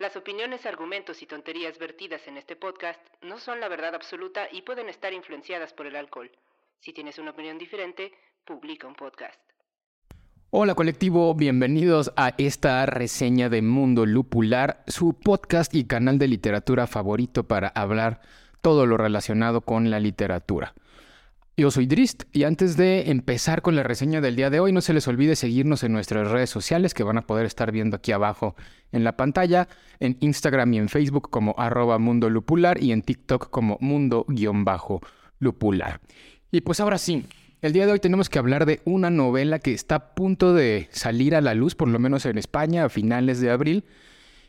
Las opiniones, argumentos y tonterías vertidas en este podcast no son la verdad absoluta y pueden estar influenciadas por el alcohol. Si tienes una opinión diferente, publica un podcast. Hola colectivo, bienvenidos a esta reseña de Mundo Lupular, su podcast y canal de literatura favorito para hablar todo lo relacionado con la literatura. Yo soy Drist y antes de empezar con la reseña del día de hoy, no se les olvide seguirnos en nuestras redes sociales que van a poder estar viendo aquí abajo en la pantalla, en Instagram y en Facebook como arroba mundo lupular y en TikTok como mundo-lupular. Y pues ahora sí, el día de hoy tenemos que hablar de una novela que está a punto de salir a la luz, por lo menos en España, a finales de abril,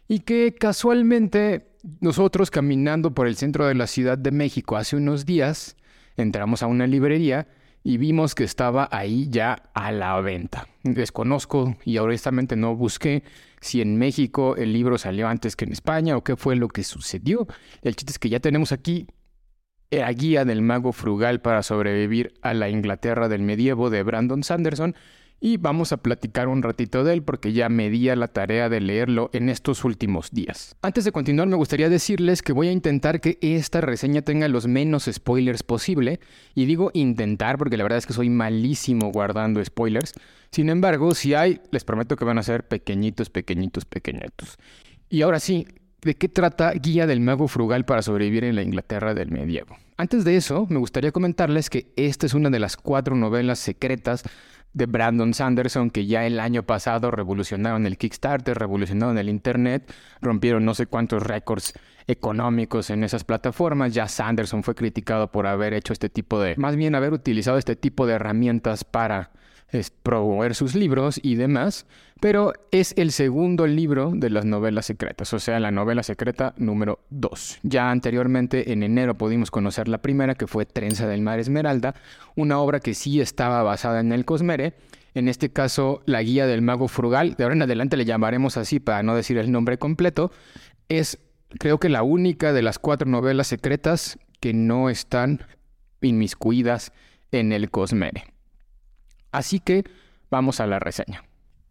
y que casualmente nosotros caminando por el centro de la Ciudad de México hace unos días, entramos a una librería y vimos que estaba ahí ya a la venta. Desconozco y honestamente no busqué si en México el libro salió antes que en España o qué fue lo que sucedió. El chiste es que ya tenemos aquí la guía del mago frugal para sobrevivir a la Inglaterra del medievo de Brandon Sanderson y vamos a platicar un ratito de él porque ya me di a la tarea de leerlo en estos últimos días. Antes de continuar me gustaría decirles que voy a intentar que esta reseña tenga los menos spoilers posible y digo intentar porque la verdad es que soy malísimo guardando spoilers. Sin embargo, si hay, les prometo que van a ser pequeñitos, pequeñitos, pequeñitos. Y ahora sí, ¿de qué trata Guía del Mago Frugal para sobrevivir en la Inglaterra del medievo? Antes de eso, me gustaría comentarles que esta es una de las cuatro novelas secretas de Brandon Sanderson, que ya el año pasado revolucionaron el Kickstarter, revolucionaron el Internet, rompieron no sé cuántos récords económicos en esas plataformas. Ya Sanderson fue criticado por haber hecho este tipo de, más bien haber utilizado este tipo de herramientas para es promover sus libros y demás, pero es el segundo libro de las novelas secretas, o sea, la novela secreta número 2. Ya anteriormente, en enero, pudimos conocer la primera, que fue Trenza del Mar Esmeralda, una obra que sí estaba basada en el Cosmere, en este caso, La Guía del Mago Frugal, de ahora en adelante le llamaremos así para no decir el nombre completo, es creo que la única de las cuatro novelas secretas que no están inmiscuidas en el Cosmere. Así que vamos a la reseña.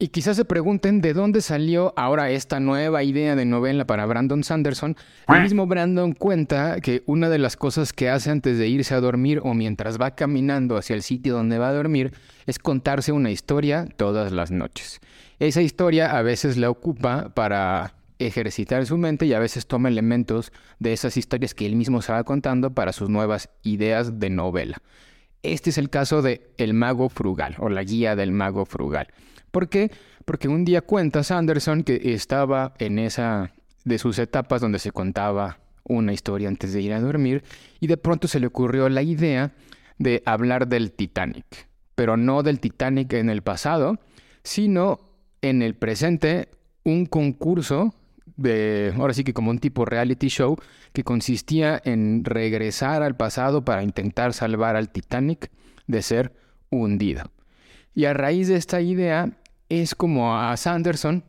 Y quizás se pregunten de dónde salió ahora esta nueva idea de novela para Brandon Sanderson. El mismo Brandon cuenta que una de las cosas que hace antes de irse a dormir o mientras va caminando hacia el sitio donde va a dormir es contarse una historia todas las noches. Esa historia a veces la ocupa para ejercitar su mente y a veces toma elementos de esas historias que él mismo se va contando para sus nuevas ideas de novela. Este es el caso de El Mago Frugal o la guía del Mago Frugal. ¿Por qué? Porque un día cuenta Sanderson que estaba en esa de sus etapas donde se contaba una historia antes de ir a dormir y de pronto se le ocurrió la idea de hablar del Titanic, pero no del Titanic en el pasado, sino en el presente un concurso ahora sí que como un tipo reality show, que consistía en regresar al pasado para intentar salvar al Titanic de ser hundido. Y a raíz de esta idea es como a Sanderson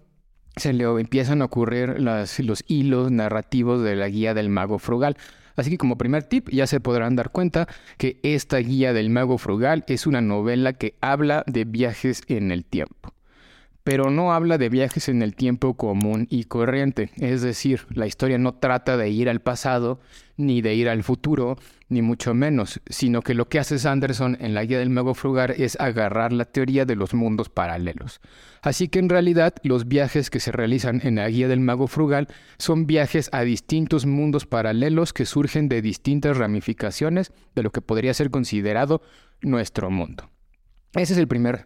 se le empiezan a ocurrir los hilos narrativos de la guía del mago frugal. Así que como primer tip ya se podrán dar cuenta que esta guía del mago frugal es una novela que habla de viajes en el tiempo pero no habla de viajes en el tiempo común y corriente. Es decir, la historia no trata de ir al pasado, ni de ir al futuro, ni mucho menos, sino que lo que hace Sanderson en la guía del mago frugal es agarrar la teoría de los mundos paralelos. Así que en realidad los viajes que se realizan en la guía del mago frugal son viajes a distintos mundos paralelos que surgen de distintas ramificaciones de lo que podría ser considerado nuestro mundo. Ese es el primer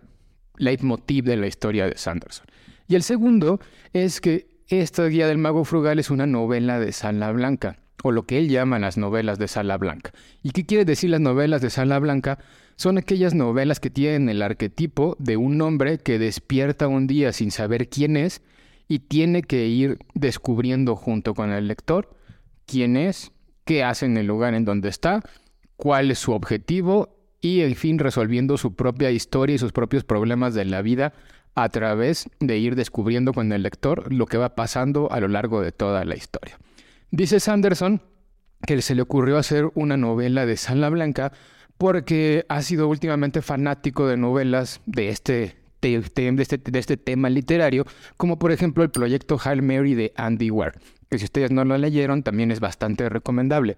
leitmotiv de la historia de Sanderson. Y el segundo es que esta guía del mago frugal es una novela de sala blanca, o lo que él llama las novelas de sala blanca. ¿Y qué quiere decir las novelas de sala blanca? Son aquellas novelas que tienen el arquetipo de un hombre que despierta un día sin saber quién es y tiene que ir descubriendo junto con el lector quién es qué hace en el lugar en donde está, cuál es su objetivo y, en fin, resolviendo su propia historia y sus propios problemas de la vida a través de ir descubriendo con el lector lo que va pasando a lo largo de toda la historia. Dice Sanderson que se le ocurrió hacer una novela de Sala Blanca porque ha sido últimamente fanático de novelas de este, de este, de este tema literario, como por ejemplo el proyecto Hail Mary de Andy Ware, que si ustedes no lo leyeron también es bastante recomendable.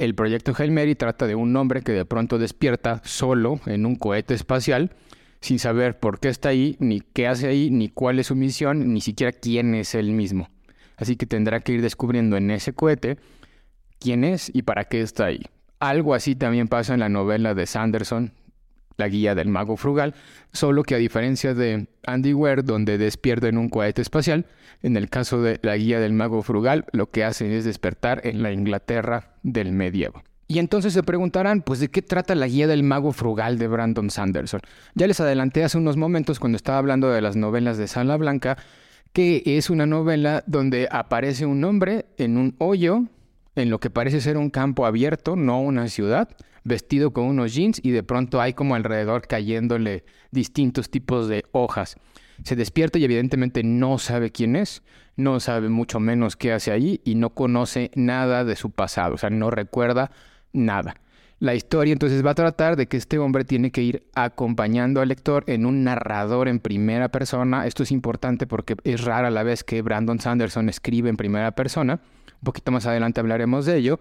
El proyecto Hail Mary trata de un hombre que de pronto despierta solo en un cohete espacial, sin saber por qué está ahí, ni qué hace ahí, ni cuál es su misión, ni siquiera quién es él mismo. Así que tendrá que ir descubriendo en ese cohete quién es y para qué está ahí. Algo así también pasa en la novela de Sanderson, La Guía del Mago Frugal, solo que a diferencia de Andy Ware, donde despierta en un cohete espacial, en el caso de La Guía del Mago Frugal, lo que hace es despertar en la Inglaterra del medievo. Y entonces se preguntarán, pues, ¿de qué trata la guía del mago frugal de Brandon Sanderson? Ya les adelanté hace unos momentos cuando estaba hablando de las novelas de Sala Blanca, que es una novela donde aparece un hombre en un hoyo, en lo que parece ser un campo abierto, no una ciudad, vestido con unos jeans y de pronto hay como alrededor cayéndole distintos tipos de hojas. Se despierta y evidentemente no sabe quién es, no sabe mucho menos qué hace allí y no conoce nada de su pasado, o sea, no recuerda nada. La historia entonces va a tratar de que este hombre tiene que ir acompañando al lector en un narrador en primera persona. Esto es importante porque es rara la vez que Brandon Sanderson escribe en primera persona. Un poquito más adelante hablaremos de ello.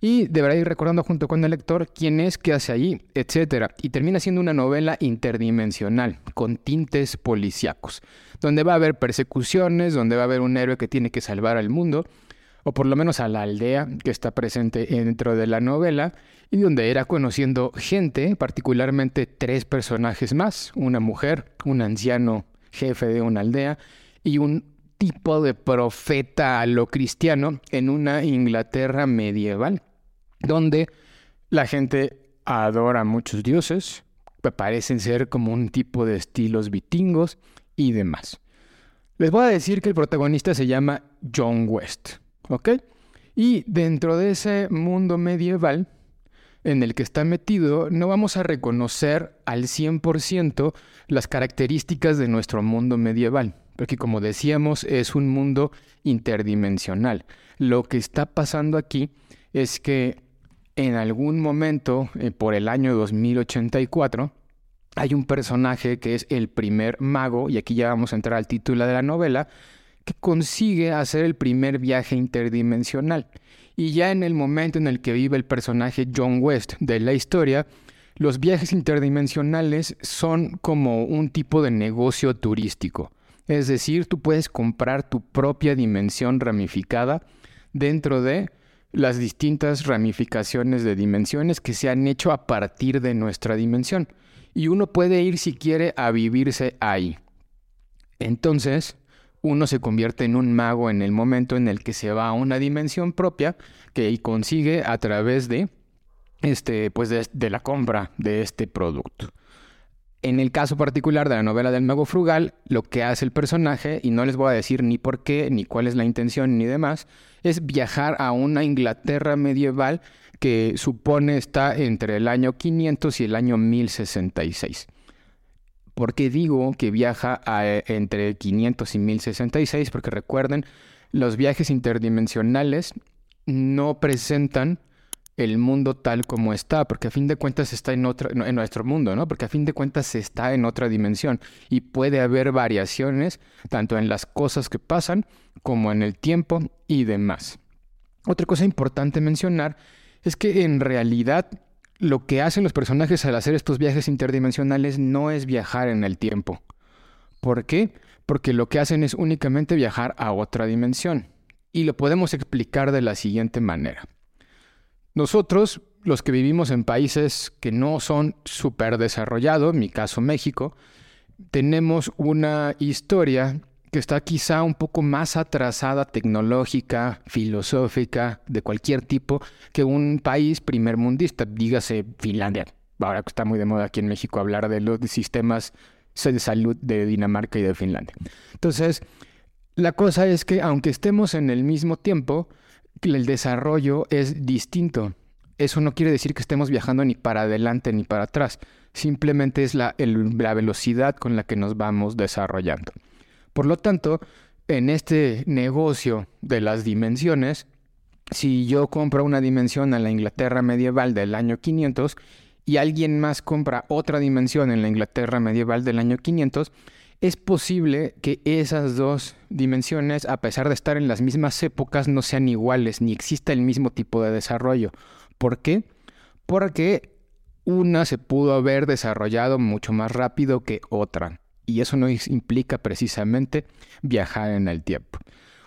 Y deberá ir recordando junto con el lector quién es, qué hace allí, etc. Y termina siendo una novela interdimensional, con tintes policíacos, donde va a haber persecuciones, donde va a haber un héroe que tiene que salvar al mundo o por lo menos a la aldea que está presente dentro de la novela, y donde era conociendo gente, particularmente tres personajes más, una mujer, un anciano jefe de una aldea y un tipo de profeta a lo cristiano en una Inglaterra medieval, donde la gente adora a muchos dioses, parecen ser como un tipo de estilos vitingos y demás. Les voy a decir que el protagonista se llama John West. ¿Ok? Y dentro de ese mundo medieval en el que está metido, no vamos a reconocer al 100% las características de nuestro mundo medieval, porque como decíamos, es un mundo interdimensional. Lo que está pasando aquí es que en algún momento, eh, por el año 2084, hay un personaje que es el primer mago, y aquí ya vamos a entrar al título de la novela, que consigue hacer el primer viaje interdimensional. Y ya en el momento en el que vive el personaje John West de la historia, los viajes interdimensionales son como un tipo de negocio turístico. Es decir, tú puedes comprar tu propia dimensión ramificada dentro de las distintas ramificaciones de dimensiones que se han hecho a partir de nuestra dimensión. Y uno puede ir si quiere a vivirse ahí. Entonces, uno se convierte en un mago en el momento en el que se va a una dimensión propia que consigue a través de este pues de, la compra de este producto. En el caso particular de la novela del mago frugal, lo que hace el personaje, y no les voy a decir ni por qué, ni cuál es la intención, ni demás, es viajar a una Inglaterra medieval que supone está entre el año 500 y el año 1066. ¿Por qué digo que viaja eh, entre 500 y 1066? Porque recuerden, los viajes interdimensionales no presentan el mundo tal como está, porque a fin de cuentas está en otro, en nuestro mundo, ¿no? Porque a fin de cuentas está en otra dimensión y puede haber variaciones tanto en las cosas que pasan como en el tiempo y demás. Otra cosa importante mencionar es que en realidad lo que hacen los personajes al hacer estos viajes interdimensionales no es viajar en el tiempo. ¿Por qué? Porque lo que hacen es únicamente viajar a otra dimensión. Y lo podemos explicar de la siguiente manera. Nosotros, los que vivimos en países que no son súper desarrollados, en mi caso México, tenemos una historia que está quizá un poco más atrasada tecnológica, filosófica, de cualquier tipo, que un país primermundista, dígase Finlandia. Ahora que está muy de moda aquí en México hablar de los sistemas de salud de Dinamarca y de Finlandia. Entonces, la cosa es que aunque estemos en el mismo tiempo, el desarrollo es distinto. Eso no quiere decir que estemos viajando ni para adelante ni para atrás. Simplemente es la, velocidad con la que nos vamos desarrollando. Por lo tanto, en este negocio de las dimensiones, si yo compro una dimensión en la Inglaterra medieval del año 500 y alguien más compra otra dimensión en la Inglaterra medieval del año 500, es posible que esas dos dimensiones, a pesar de estar en las mismas épocas, no sean iguales ni exista el mismo tipo de desarrollo. ¿Por qué? Porque una se pudo haber desarrollado mucho más rápido que otra. Y eso no implica precisamente viajar en el tiempo.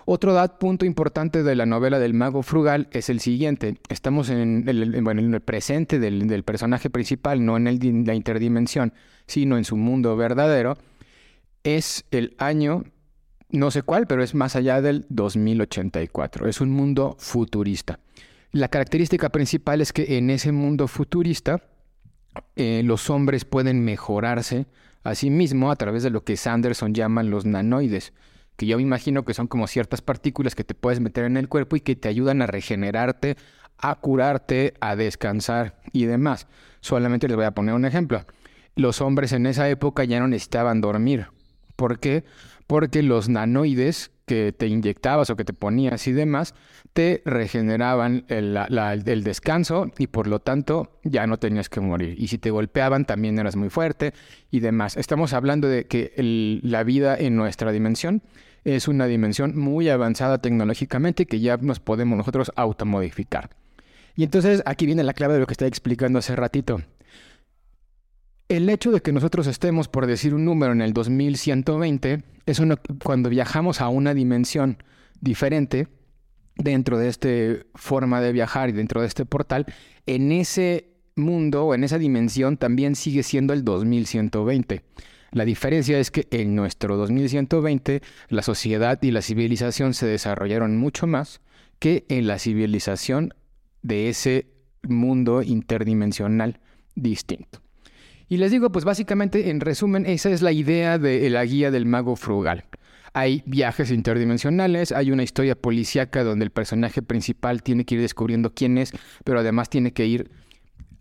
Otro punto importante de la novela del mago frugal es el siguiente. Estamos en el, presente del, personaje principal, no en la interdimensión, sino en su mundo verdadero. Es el año, no sé cuál, pero es más allá del 2084. Es un mundo futurista. La característica principal es que en ese mundo futurista eh, los hombres pueden mejorarse a sí mismos a través de lo que Sanderson llama los nanoides que yo me imagino que son como ciertas partículas que te puedes meter en el cuerpo y que te ayudan a regenerarte, a curarte, a descansar y demás. Solamente les voy a poner un ejemplo. Los hombres en esa época ya no necesitaban dormir. ¿Por qué? Porque los nanoides que te inyectabas o que te ponías y demás, te regeneraban el, descanso y por lo tanto ya no tenías que morir. Y si te golpeaban también eras muy fuerte y demás. Estamos hablando de que la vida en nuestra dimensión es una dimensión muy avanzada tecnológicamente que ya nos podemos nosotros automodificar. Y entonces aquí viene la clave de lo que estaba explicando hace ratito. El hecho de que nosotros estemos, por decir un número, en el 2120, es cuando viajamos a una dimensión diferente dentro de esta forma de viajar y dentro de este portal, en ese mundo o en esa dimensión también sigue siendo el 2120. La diferencia es que en nuestro 2120 la sociedad y la civilización se desarrollaron mucho más que en la civilización de ese mundo interdimensional distinto. Y les digo, pues básicamente, en resumen, esa es la idea de la guía del mago frugal. Hay viajes interdimensionales, hay una historia policíaca donde el personaje principal tiene que ir descubriendo quién es, pero además tiene que ir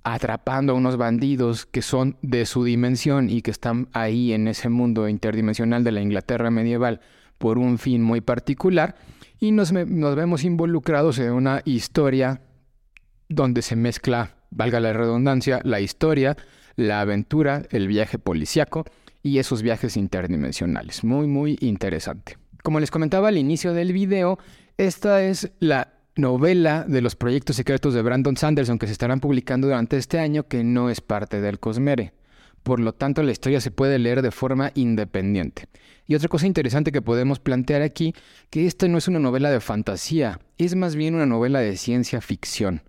atrapando a unos bandidos que son de su dimensión y que están ahí en ese mundo interdimensional de la Inglaterra medieval por un fin muy particular. Y nos, nos vemos involucrados en una historia donde se mezcla, valga la redundancia, la historia la aventura, el viaje policiaco y esos viajes interdimensionales. Muy, muy interesante. Como les comentaba al inicio del video, esta es la novela de los proyectos secretos de Brandon Sanderson que se estarán publicando durante este año que no es parte del Cosmere. Por lo tanto, la historia se puede leer de forma independiente. Y otra cosa interesante que podemos plantear aquí, que esta no es una novela de fantasía, es más bien una novela de ciencia ficción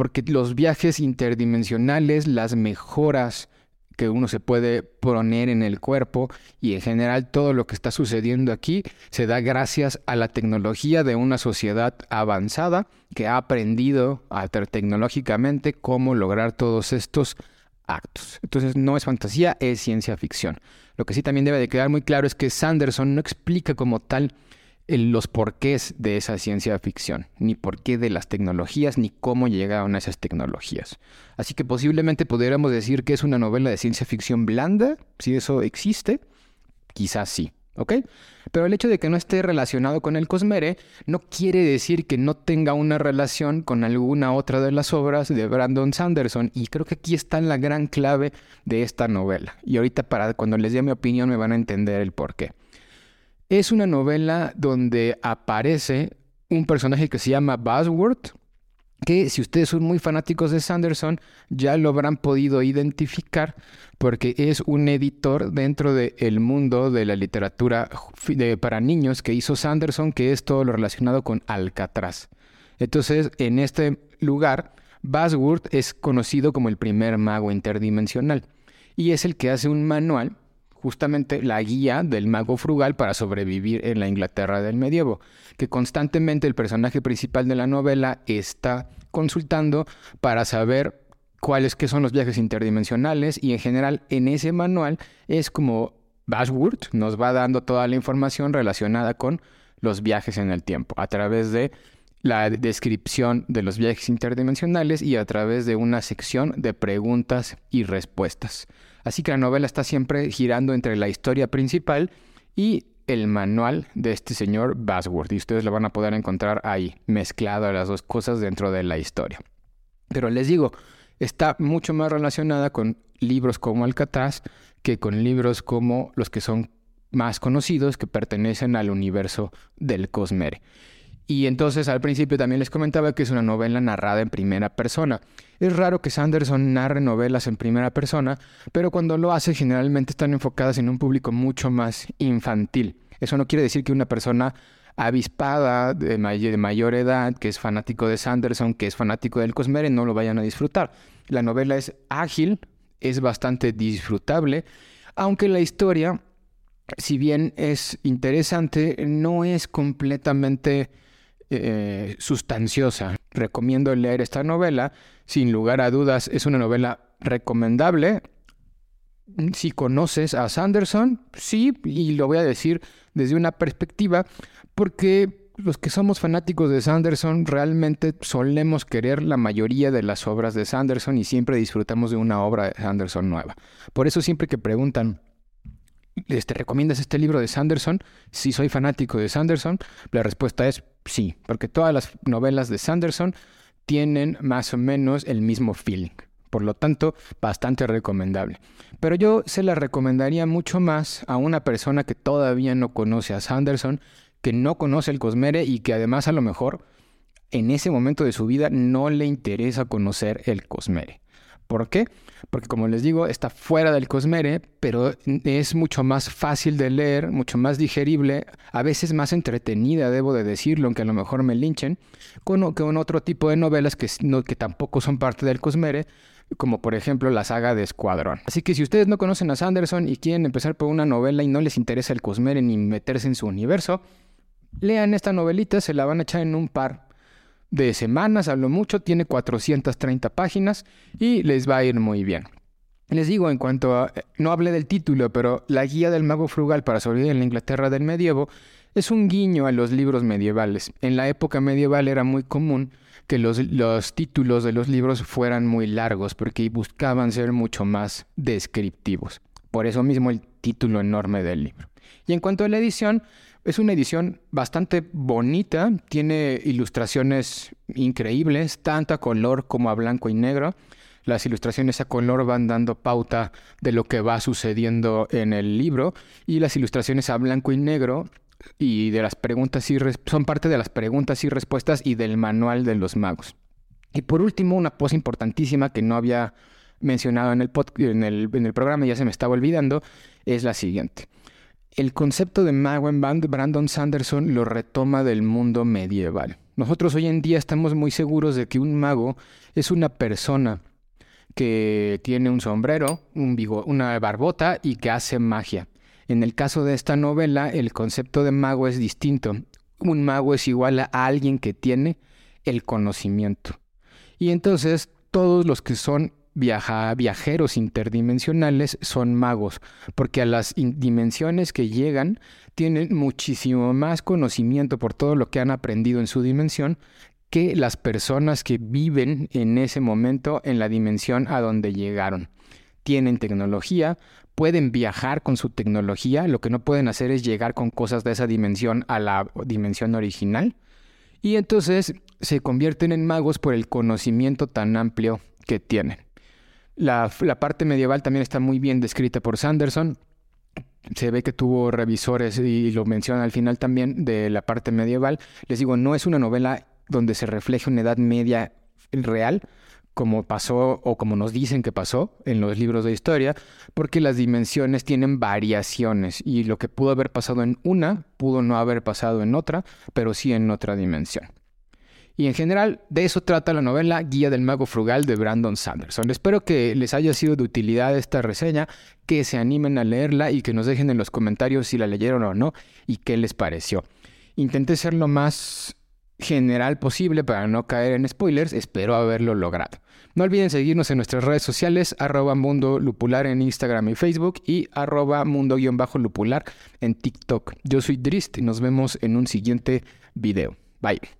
porque los viajes interdimensionales, las mejoras que uno se puede poner en el cuerpo y en general todo lo que está sucediendo aquí se da gracias a la tecnología de una sociedad avanzada que ha aprendido tecnológicamente cómo lograr todos estos actos. Entonces no es fantasía, es ciencia ficción. Lo que sí también debe de quedar muy claro es que Sanderson no explica como tal los porqués de esa ciencia ficción, ni por qué de las tecnologías, ni cómo llegaron a esas tecnologías. Así que posiblemente pudiéramos decir que es una novela de ciencia ficción blanda, si eso existe, quizás sí, ¿ok? Pero el hecho de que no esté relacionado con el Cosmere no quiere decir que no tenga una relación con alguna otra de las obras de Brandon Sanderson, y creo que aquí está la gran clave de esta novela. Y ahorita para cuando les dé mi opinión me van a entender el porqué. Es una novela donde aparece un personaje que se llama Buzzword, que si ustedes son muy fanáticos de Sanderson ya lo habrán podido identificar porque es un editor dentro del mundo de la literatura para niños que hizo Sanderson, que es todo lo relacionado con Alcatraz. Entonces, en este lugar, Buzzword es conocido como el primer mago interdimensional y es el que hace un manual justamente la guía del mago frugal para sobrevivir en la Inglaterra del medievo, que constantemente el personaje principal de la novela está consultando para saber cuáles que son los viajes interdimensionales y en general en ese manual es como Bashwood nos va dando toda la información relacionada con los viajes en el tiempo a través de la descripción de los viajes interdimensionales y a través de una sección de preguntas y respuestas. Así que la novela está siempre girando entre la historia principal y el manual de este señor Basworth y ustedes lo van a poder encontrar ahí, mezclado a las dos cosas dentro de la historia. Pero les digo, está mucho más relacionada con libros como Alcatraz que con libros como los que son más conocidos que pertenecen al universo del Cosmere. Y entonces al principio también les comentaba que es una novela narrada en primera persona. Es raro que Sanderson narre novelas en primera persona, pero cuando lo hace generalmente están enfocadas en un público mucho más infantil. Eso no quiere decir que una persona avispada de, de mayor edad, que es fanático de Sanderson, que es fanático del Cosmere, no lo vayan a disfrutar. La novela es ágil, es bastante disfrutable, aunque la historia, si bien es interesante, no es completamente eh, sustanciosa. Recomiendo leer esta novela. Sin lugar a dudas, es una novela recomendable. Si conoces a Sanderson, sí, y lo voy a decir desde una perspectiva, porque los que somos fanáticos de Sanderson realmente solemos querer la mayoría de las obras de Sanderson y siempre disfrutamos de una obra de Sanderson nueva. Por eso siempre que preguntan, ¿te este, recomiendas este libro de Sanderson? Si soy fanático de Sanderson, la respuesta es sí, porque todas las novelas de Sanderson tienen más o menos el mismo feeling. Por lo tanto, bastante recomendable. Pero yo se la recomendaría mucho más a una persona que todavía no conoce a Sanderson, que no conoce el Cosmere y que además a lo mejor en ese momento de su vida no le interesa conocer el Cosmere. ¿Por qué? Porque como les digo, está fuera del Cosmere, pero es mucho más fácil de leer, mucho más digerible, a veces más entretenida, debo de decirlo, aunque a lo mejor me linchen, con, con otro tipo de novelas que, que tampoco son parte del Cosmere, como por ejemplo la saga de Escuadrón. Así que si ustedes no conocen a Sanderson y quieren empezar por una novela y no les interesa el Cosmere ni meterse en su universo, lean esta novelita, se la van a echar en un par de semanas, hablo mucho, tiene 430 páginas y les va a ir muy bien. Les digo, en cuanto a, eh, no hablé del título, pero la guía del mago frugal para sobrevivir en la Inglaterra del medievo es un guiño a los libros medievales. En la época medieval era muy común que los, los títulos de los libros fueran muy largos porque buscaban ser mucho más descriptivos. Por eso mismo el título enorme del libro. Y en cuanto a la edición, es una edición bastante bonita, tiene ilustraciones increíbles, tanto a color como a blanco y negro. Las ilustraciones a color van dando pauta de lo que va sucediendo en el libro y las ilustraciones a blanco y negro y de las preguntas y son parte de las preguntas y respuestas y del manual de los magos. Y por último, una cosa importantísima que no había mencionado en el, en el, en el programa, ya se me estaba olvidando, es la siguiente. El concepto de mago en band Brandon Sanderson lo retoma del mundo medieval. Nosotros hoy en día estamos muy seguros de que un mago es una persona que tiene un sombrero, un una barbota y que hace magia. En el caso de esta novela, el concepto de mago es distinto. Un mago es igual a alguien que tiene el conocimiento. Y entonces todos los que son viajeros interdimensionales son magos, porque a las dimensiones que llegan tienen muchísimo más conocimiento por todo lo que han aprendido en su dimensión que las personas que viven en ese momento en la dimensión a donde llegaron. Tienen tecnología, pueden viajar con su tecnología, lo que no pueden hacer es llegar con cosas de esa dimensión a la dimensión original. Y entonces se convierten en magos por el conocimiento tan amplio que tienen. La, parte medieval también está muy bien descrita por Sanderson. Se ve que tuvo revisores y lo menciona al final también de la parte medieval. Les digo, no es una novela donde se refleje una edad media real, como pasó o como nos dicen que pasó en los libros de historia, porque las dimensiones tienen variaciones y lo que pudo haber pasado en una pudo no haber pasado en otra, pero sí en otra dimensión. Y en general, de eso trata la novela Guía del Mago Frugal de Brandon Sanderson. Espero que les haya sido de utilidad esta reseña, que se animen a leerla y que nos dejen en los comentarios si la leyeron o no y qué les pareció. Intenté ser lo más general posible para no caer en spoilers, espero haberlo logrado. No olviden seguirnos en nuestras redes sociales, arroba mundo lupular en Instagram y Facebook y arroba mundo-lupular en TikTok. Yo soy Drist y nos vemos en un siguiente video. Bye.